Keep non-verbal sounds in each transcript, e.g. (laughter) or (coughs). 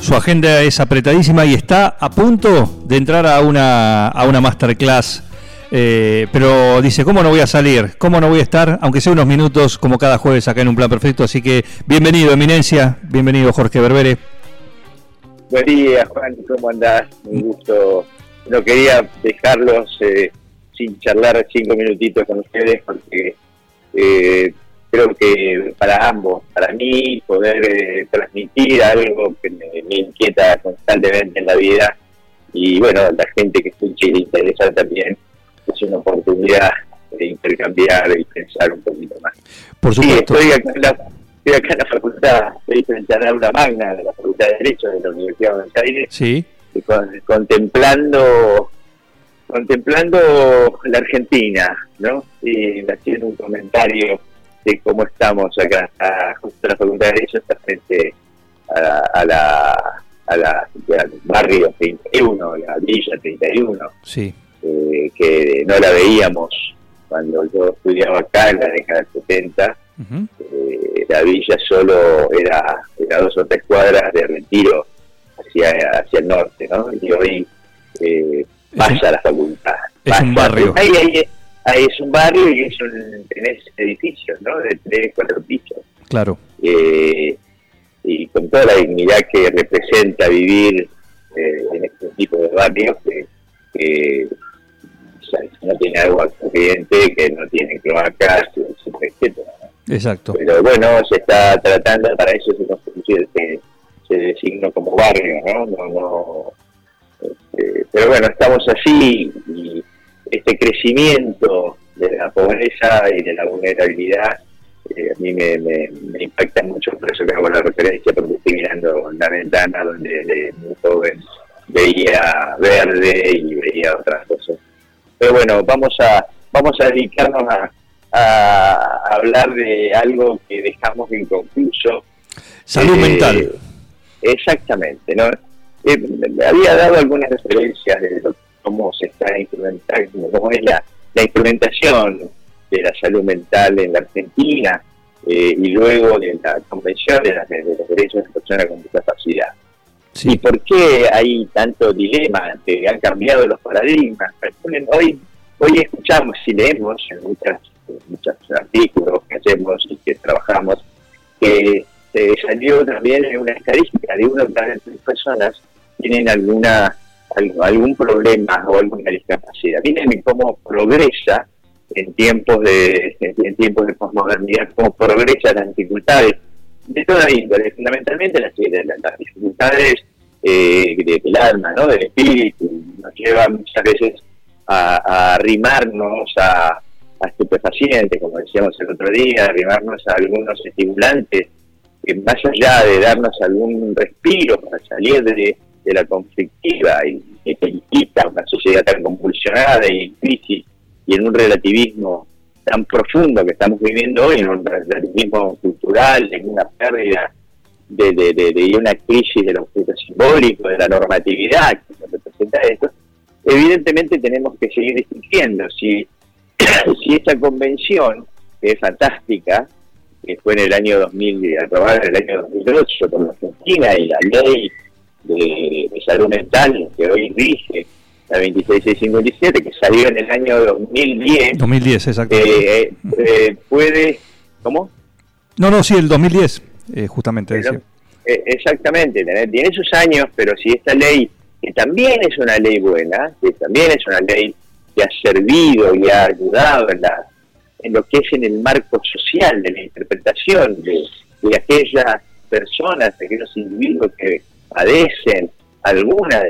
Su agenda es apretadísima y está a punto de entrar a una, a una masterclass. Eh, pero dice, ¿cómo no voy a salir? ¿Cómo no voy a estar? Aunque sea unos minutos, como cada jueves acá en Un Plan Perfecto. Así que bienvenido, Eminencia. Bienvenido, Jorge Berbere. Buen día, Juan, ¿cómo andás? Un gusto. No quería dejarlos eh, sin charlar cinco minutitos con ustedes porque eh, creo que para ambos, para mí, poder eh, transmitir algo que me, me inquieta constantemente en la vida y bueno, la gente que escuche y le interesa también, es una oportunidad de intercambiar y pensar un poquito más. Por Sí, supuesto. estoy acá en la, estoy acá en la facultad, estoy frente a una magna de la Facultad de Derecho de la Universidad de Buenos Aires Sí, y con- contemplando contemplando la Argentina, ¿no? Y haciendo un comentario de cómo estamos acá, a- justo en la Facultad de Derecho, está frente a la, a la, a la- al barrio 31, la Villa 31, sí. eh, que no la veíamos cuando yo estudiaba acá en la década del 70, Ujú. eh, la villa solo era, era dos o tres cuadras de retiro hacia, hacia el norte, ¿no? Y hoy eh, vaya un- a la facultad. es vaya. un barrio. Ahí, ahí- ahí es un barrio y es un, tenés edificios, ¿no? De tres, cuatro pisos. Claro. Eh, y con toda la dignidad que representa vivir eh, en este tipo de barrios que, que o sea, que no tiene agua corriente, que no tiene cloacas, etcétera, etcétera. ¿no? Exacto. pero bueno, se está tratando, para eso se constituye, se, se designó como barrio, ¿no? no, no este, pero bueno, estamos así y este crecimiento de la pobreza y de la vulnerabilidad eh, a mí me, me, me impacta mucho, por eso que hago la referencia, porque estoy mirando la ventana donde de muy joven veía verde y veía otras cosas. Pero bueno, vamos a vamos a dedicarnos a, a hablar de algo que dejamos inconcluso. Salud Eh, mental. Exactamente, ¿no? Eh, me había dado algunas referencias de lo- cómo se está implementando, cómo es la, la implementación de la salud mental en la Argentina eh, y luego de la Convención de, de los Derechos de las Personas con Discapacidad. ¿Y por qué hay tanto dilema? Que han cambiado los paradigmas. Hoy, hoy escuchamos y leemos en muchas, en muchos artículos que hacemos y que trabajamos que eh, salió también una estadística de una de cada tres personas tienen alguna algún problema o alguna discapacidad. Miren cómo progresa en tiempos de en tiempos de posmodernidad, cómo progresan las dificultades de toda índole, fundamentalmente las, las- dificultades eh, de- del alma, ¿no? del espíritu, nos llevan muchas veces a, a arrimarnos a, estupefacientes, como decíamos el otro día, arrimarnos a algunos estimulantes, más allá de darnos algún respiro para salir de, de la conflictiva y que que quita una sociedad tan convulsionada y en crisis y en un relativismo tan profundo que estamos viviendo hoy, en un relativismo cultural, en una pérdida de, de, una crisis del objeto simbólico, de la normatividad que representa esto, evidentemente tenemos que seguir discutiendo. Si, (coughs) si esta convención, que es fantástica, que fue en el año 2000, aprobada en el año 2008 por la Argentina, y la ley de, de salud mental que hoy rige, la 26657, que salió en el año 2010, 2010, exacto. eh, eh, puede... ¿Cómo? No, no, sí, el 2010, eh, justamente. Pero, eh, exactamente, tiene tiene sus años, pero si esta ley, que también es una ley buena, que también es una ley que ha servido y ha ayudado en, la, en lo que es en el marco social de la interpretación de, de aquellas personas, de aquellos individuos que padecen alguna,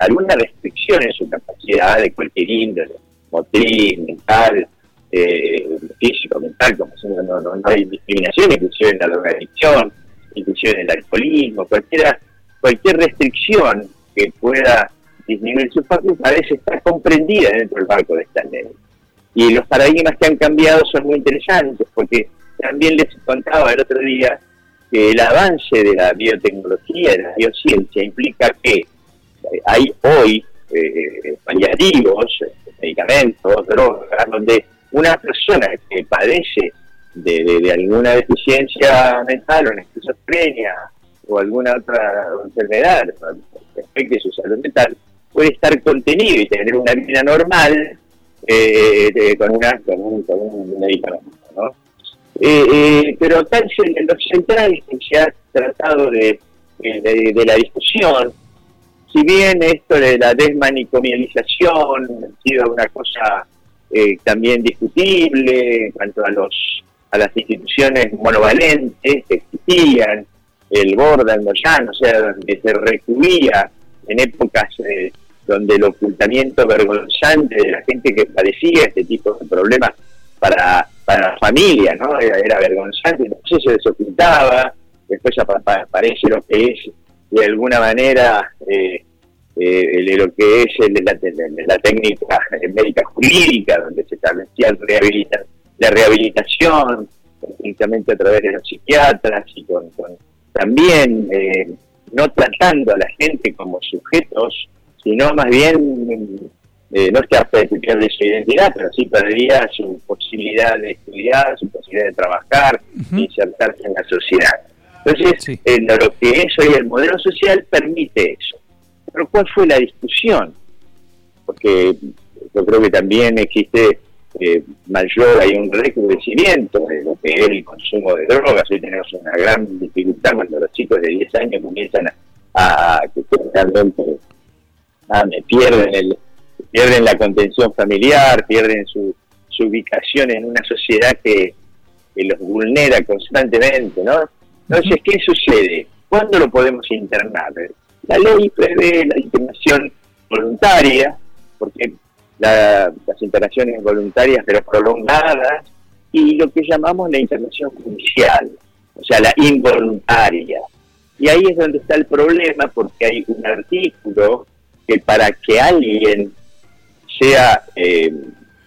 alguna restricción en su capacidad de cualquier índole, motriz, mental, eh, físico, mental, como no, no, no hay discriminación, inclusive en la drogadicción, inclusive en el alcoholismo, cualquiera, cualquier restricción que pueda disminuir su factor parece estar comprendida dentro del marco de esta ley. Y los paradigmas que han cambiado son muy interesantes, porque también les contaba el otro día que el avance de la biotecnología, de la biociencia, implica que eh, hay hoy eh, paliativos, medicamentos, drogas, donde una persona que padece de, alguna deficiencia mental o una esquizofrenia o alguna otra enfermedad respecto a su salud mental, puede estar contenido y tener una vida normal eh, con, una, con, un, con un medicamento. ¿no? Eh, eh, pero tal en los centrales que se ha tratado de, de, la discusión, si bien esto de la desmanicomialización ha sido una cosa eh, también discutible en cuanto a los a las instituciones monovalentes que existían, el Borda, el Moyano, o sea, donde se recluía en épocas donde el ocultamiento vergonzante de la gente que padecía este tipo de problemas para para la familia, ¿no? Era, vergonzante, entonces se desocultaba, después aparece lo que es de alguna manera eh, eh, lo que es la, técnica médica jurídica, donde se establecía la rehabilitación, únicamente a través de los psiquiatras y con, también eh, no tratando a la gente como sujetos, sino más bien eh, no es que pierde su identidad, pero sí perdería su posibilidad de estudiar, su posibilidad de trabajar, insertarse en la sociedad. Entonces, eh, lo que es hoy el modelo social permite eso. Pero ¿cuál fue la discusión? Porque yo creo que también existe eh, mayor, hay un recrudecimiento de lo que es el consumo de drogas. Hoy tenemos una gran dificultad cuando los chicos de 10 años comienzan a, a que realmente ah, me pierden el, pierden la contención familiar, pierden su, su ubicación en una sociedad que, los vulnera constantemente, ¿no? Entonces, ¿qué sucede? ¿Cuándo lo podemos internar? La ley prevé la internación voluntaria, porque las internaciones voluntarias pero prolongadas, y lo que llamamos la internación judicial, o sea, la involuntaria. Y ahí es donde está el problema, porque hay un artículo que para que alguien sea, eh,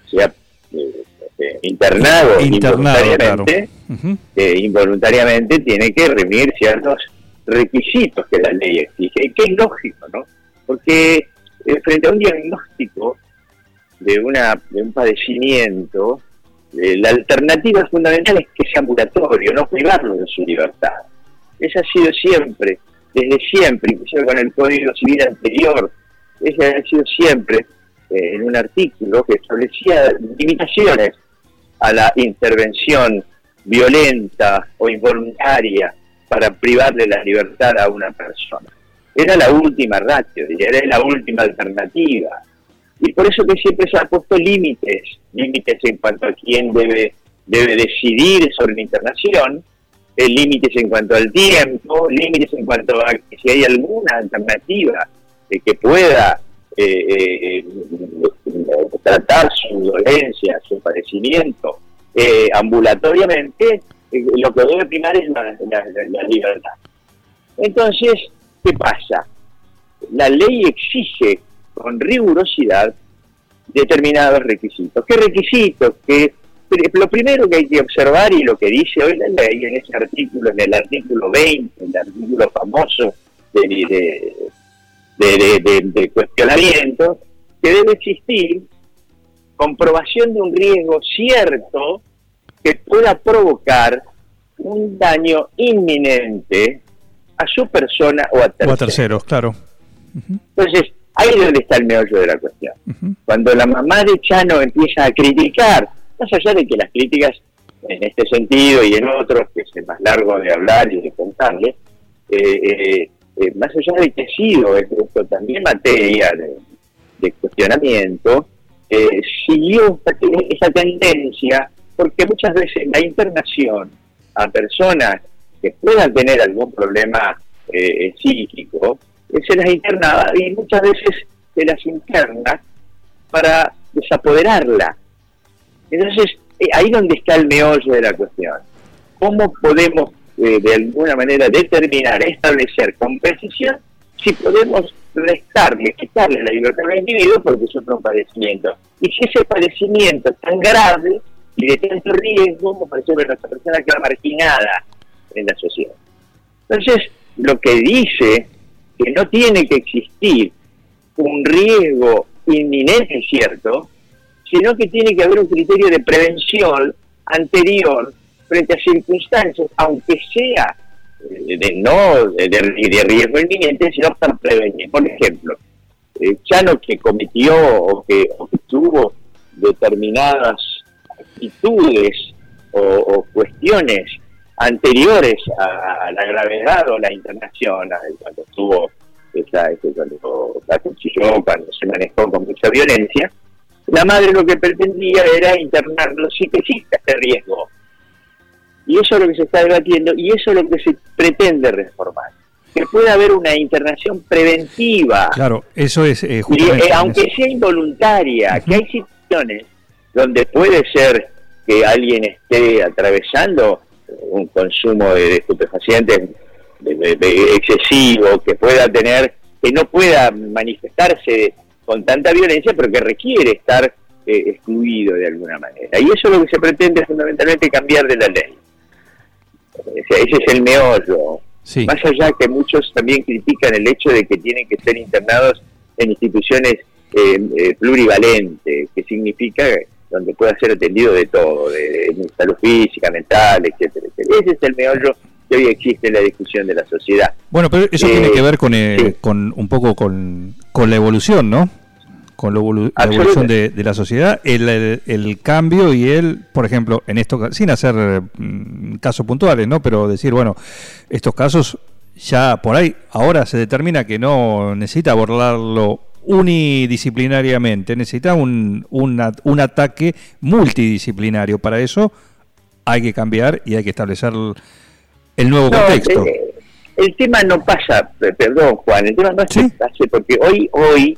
sea eh, eh, internado, involuntariamente, involuntariamente tiene que reunir ciertos requisitos que la ley exige, que es lógico, ¿no? Porque frente a un diagnóstico de, una, de un padecimiento, la alternativa fundamental es que sea ambulatorio, no privarlo de su libertad. Esa ha sido siempre, desde siempre, inclusive con el Código Civil anterior, esa ha sido siempre eh, en un artículo que establecía limitaciones a la intervención violenta o involuntaria para privarle la libertad a una persona. Era la última ratio, era la última alternativa. Y por eso que siempre se han puesto límites, límites en cuanto a quién debe, debe decidir sobre la internación, eh, límites en cuanto al tiempo, límites en cuanto a si hay alguna alternativa de que pueda tratar su dolencia, su padecimiento eh, ambulatoriamente, eh, lo que debe primar es la, libertad. Entonces, ¿qué pasa? La ley exige con rigurosidad determinados requisitos. ¿Qué requisitos? Lo primero que hay que observar y lo que dice hoy la ley en ese artículo, en el artículo 20, el artículo famoso de, de, cuestionamiento, que debe existir comprobación de un riesgo cierto que pueda provocar un daño inminente a su persona o a terceros. O a terceros, claro. Entonces, ahí es donde está el meollo de la cuestión. Cuando la mamá de Chano empieza a criticar, más allá de que las críticas en este sentido y en otros, que es más largo de hablar y de contarle, eh, eh, eh, más allá de que ha sido esto también materia de, cuestionamiento, eh, siguió esa tendencia porque muchas veces la internación a personas que puedan tener algún problema eh, psíquico, se las internaba y muchas veces se las interna para desapoderarla. Entonces, ahí donde está el meollo de la cuestión. ¿Cómo podemos eh, de alguna manera determinar, establecer con precisión si podemos restarle, quitarle la libertad al individuo porque es otro padecimiento? Y si ese padecimiento es tan grave y de tanto riesgo como por ejemplo nuestra persona queda marginada en la sociedad. Entonces, lo que dice que no tiene que existir un riesgo inminente, cierto, sino que tiene que haber un criterio de prevención anterior frente a circunstancias, aunque sea eh, de no de, de riesgo inminente, sino para prevenir. Por ejemplo, eh, Chano que cometió o que, o tuvo determinadas actitudes o, cuestiones anteriores a, la gravedad o la internación, cuando estuvo esa, ese, cuando la cuchilló, cuando se manejó con mucha violencia, la madre lo que pretendía era internarlo sí que existe este riesgo. Y eso es lo que se está debatiendo y eso es lo que se pretende reformar. Que pueda haber una internación preventiva. Claro, eso es eh, eh aunque sea involuntaria, que hay situaciones donde puede ser que alguien esté atravesando un consumo de, estupefacientes excesivo, que pueda tener, que no pueda manifestarse con tanta violencia, pero que requiere estar eh, excluido de alguna manera. Y eso es lo que se pretende fundamentalmente cambiar de la ley. Ese es el meollo. Más allá que muchos también critican el hecho de que tienen que ser internados en instituciones eh, eh, plurivalentes, que significa donde pueda ser atendido de todo, de, salud física, mental, etcétera, Ese es el meollo que hoy existe en la discusión de la sociedad. Bueno, pero eso tiene que ver con, eh, con un poco con, la evolución, ¿no? Con la evolución de, la sociedad, el, el, cambio y el, por ejemplo, en esto, sin hacer mm, casos puntuales, ¿no? Pero decir, bueno, estos casos ya por ahí, ahora se determina que no necesita abordarlo unidisciplinariamente, necesita un, un ataque multidisciplinario. Para eso hay que cambiar y hay que establecer el, nuevo contexto. Eh, el, tema no pasa, perdón Juan, el tema no es pase porque hoy, hoy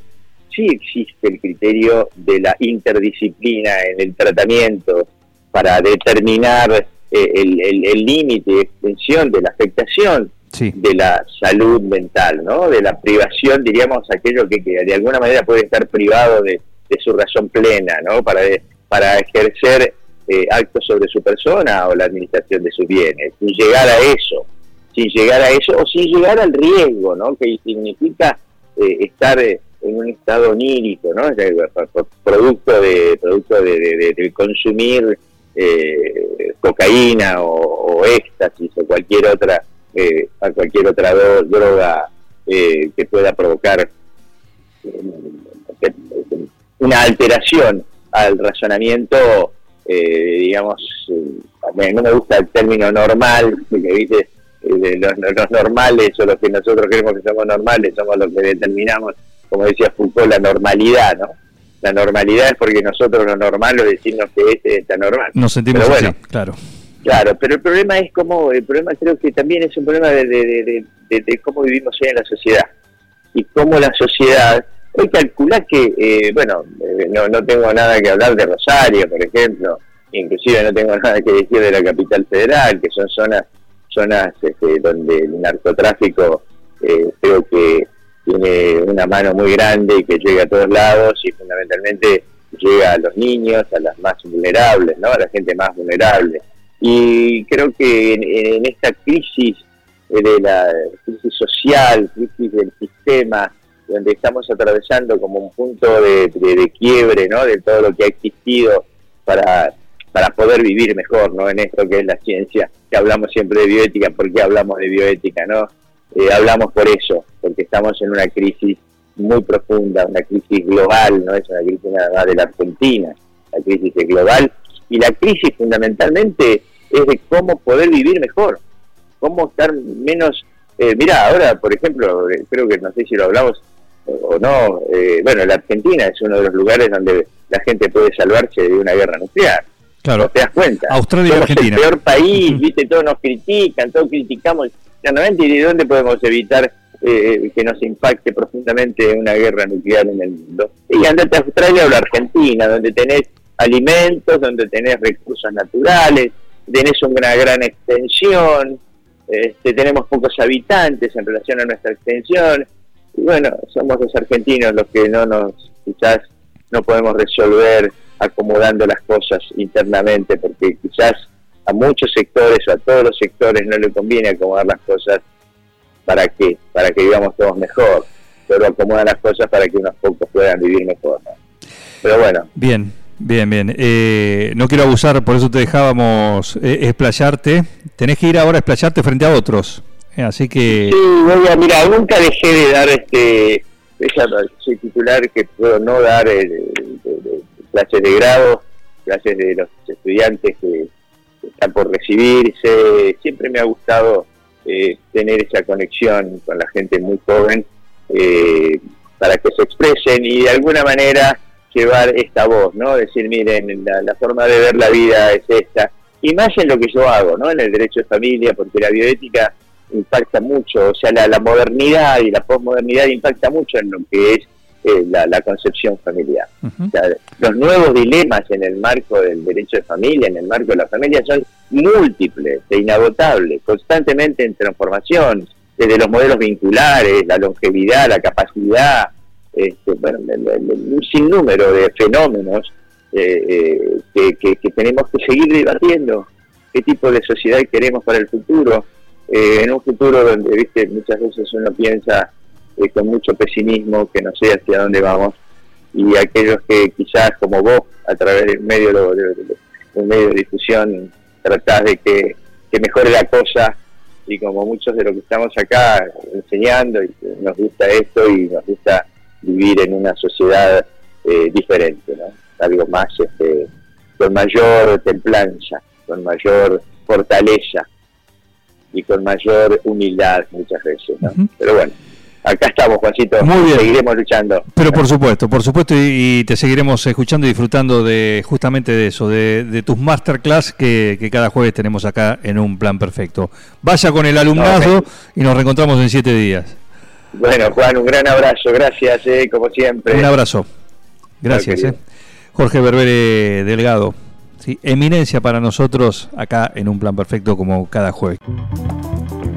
sí existe el criterio de la interdisciplina en el tratamiento para determinar eh, el límite de extensión de la afectación de la salud mental, ¿no? De la privación, diríamos, aquello que, de alguna manera puede estar privado de, su razón plena, ¿no? Para, para ejercer eh, actos sobre su persona o la administración de sus bienes, sin llegar a eso, sin llegar a eso o sin llegar al riesgo, ¿no? Que significa eh, estar en un estado onírico, ¿no? Producto de producto de, consumir eh, cocaína o, éxtasis o cualquier otra eh, cualquier otra droga eh, que pueda provocar eh, una alteración al razonamiento, digamos, no me gusta el término normal, porque ¿viste? Los, normales o los que nosotros creemos que somos normales somos los que determinamos, como decía Foucault, la normalidad, ¿no? La normalidad es porque nosotros lo normal lo decimos que este está normal. Nos sentimos bueno, así, claro. Claro, pero el problema es cómo, el problema creo que también es un problema de, cómo vivimos hoy en la sociedad y cómo la sociedad, hoy calcula que, eh, bueno, eh, no, no tengo nada que hablar de Rosario, por ejemplo, inclusive no tengo (laughs) nada que decir de la capital federal, que son zonas, zonas este, donde el narcotráfico eh, creo que tiene una mano muy grande y que llega a todos lados y fundamentalmente llega a los niños, a las más vulnerables, ¿no? A la gente más vulnerable y creo que en, esta crisis eh, de la crisis social, crisis del sistema, donde estamos atravesando como un punto de, quiebre, ¿no? De todo lo que ha existido para, para poder vivir mejor, ¿no? En esto que es la ciencia, que hablamos siempre de bioética, ¿por qué hablamos de bioética, no? Eh, hablamos por eso, porque estamos en una crisis muy profunda, una crisis global, no es una crisis nada más de la Argentina, la crisis es global, y la crisis fundamentalmente es de cómo poder vivir mejor, cómo estar menos... Eh, mira, ahora, por ejemplo, eh, creo que no sé si lo hablamos o no, eh, bueno, la Argentina es uno de los lugares donde la gente puede salvarse de una guerra nuclear. Claro. ¿Te das cuenta? Australia y Argentina. el peor país, viste, todos nos critican, todos criticamos ¿y de dónde podemos evitar eh, que nos impacte profundamente una guerra nuclear en el mundo? Y andate a Australia o la Argentina, donde tenés alimentos, donde tenés recursos naturales, tenés una gran extensión, este, tenemos pocos habitantes en relación a nuestra extensión, y bueno, somos los argentinos los que no nos, quizás no podemos resolver acomodando las cosas internamente, porque quizás a muchos sectores a todos los sectores no le conviene acomodar las cosas para que, para que vivamos todos mejor, pero acomodan las cosas para que unos pocos puedan vivir mejor. Pero bueno. Bien, bien, bien. Eh, no quiero abusar, por eso te dejábamos eh, explayarte. Tenés que ir ahora a explayarte frente a otros. Eh, así que... Sí, voy a, mira, nunca dejé de dar este ese titular que puedo no dar de, clases de grado, clases de los estudiantes que, están por recibirse. Siempre me ha gustado eh, tener esa conexión con la gente muy joven eh, para que se expresen y de alguna manera llevar esta voz, ¿no? Decir, miren, la, forma de ver la vida es esta. Y más en lo que yo hago, ¿no? En el derecho de familia, porque la bioética impacta mucho, o sea, la, modernidad y la posmodernidad impacta mucho en lo que es eh, la, concepción familiar. los nuevos dilemas en el marco del derecho de familia, en el marco de la familia, son múltiples e inagotables, constantemente en transformación, desde los modelos vinculares, la longevidad, la capacidad, este, bueno, un sinnúmero de fenómenos eh, eh, que, que tenemos que seguir debatiendo, qué tipo de sociedad queremos para el futuro, eh, en un futuro donde viste muchas veces uno piensa eh, con mucho pesimismo que no sé hacia dónde vamos y aquellos que quizás como vos a través del medio de, un medio de difusión tratás de que, mejore la cosa y como muchos de los que estamos acá enseñando y nos gusta esto y nos gusta vivir en una sociedad eh, diferente, ¿no? algo más este, con mayor templanza, con mayor fortaleza y con mayor humildad muchas veces. ¿no? Pero bueno, acá estamos, Juancito. Muy bien. Seguiremos luchando. Pero por supuesto, por supuesto, y, te seguiremos escuchando y disfrutando de justamente de eso, de, tus masterclass que, que, cada jueves tenemos acá en un plan perfecto. Vaya con el alumnado y nos reencontramos en siete días. Bueno, Juan, un gran abrazo, gracias, eh, como siempre. Un abrazo. Gracias. Eh. Jorge Berbere Delgado. Eminencia para nosotros acá en un plan perfecto como cada jueves.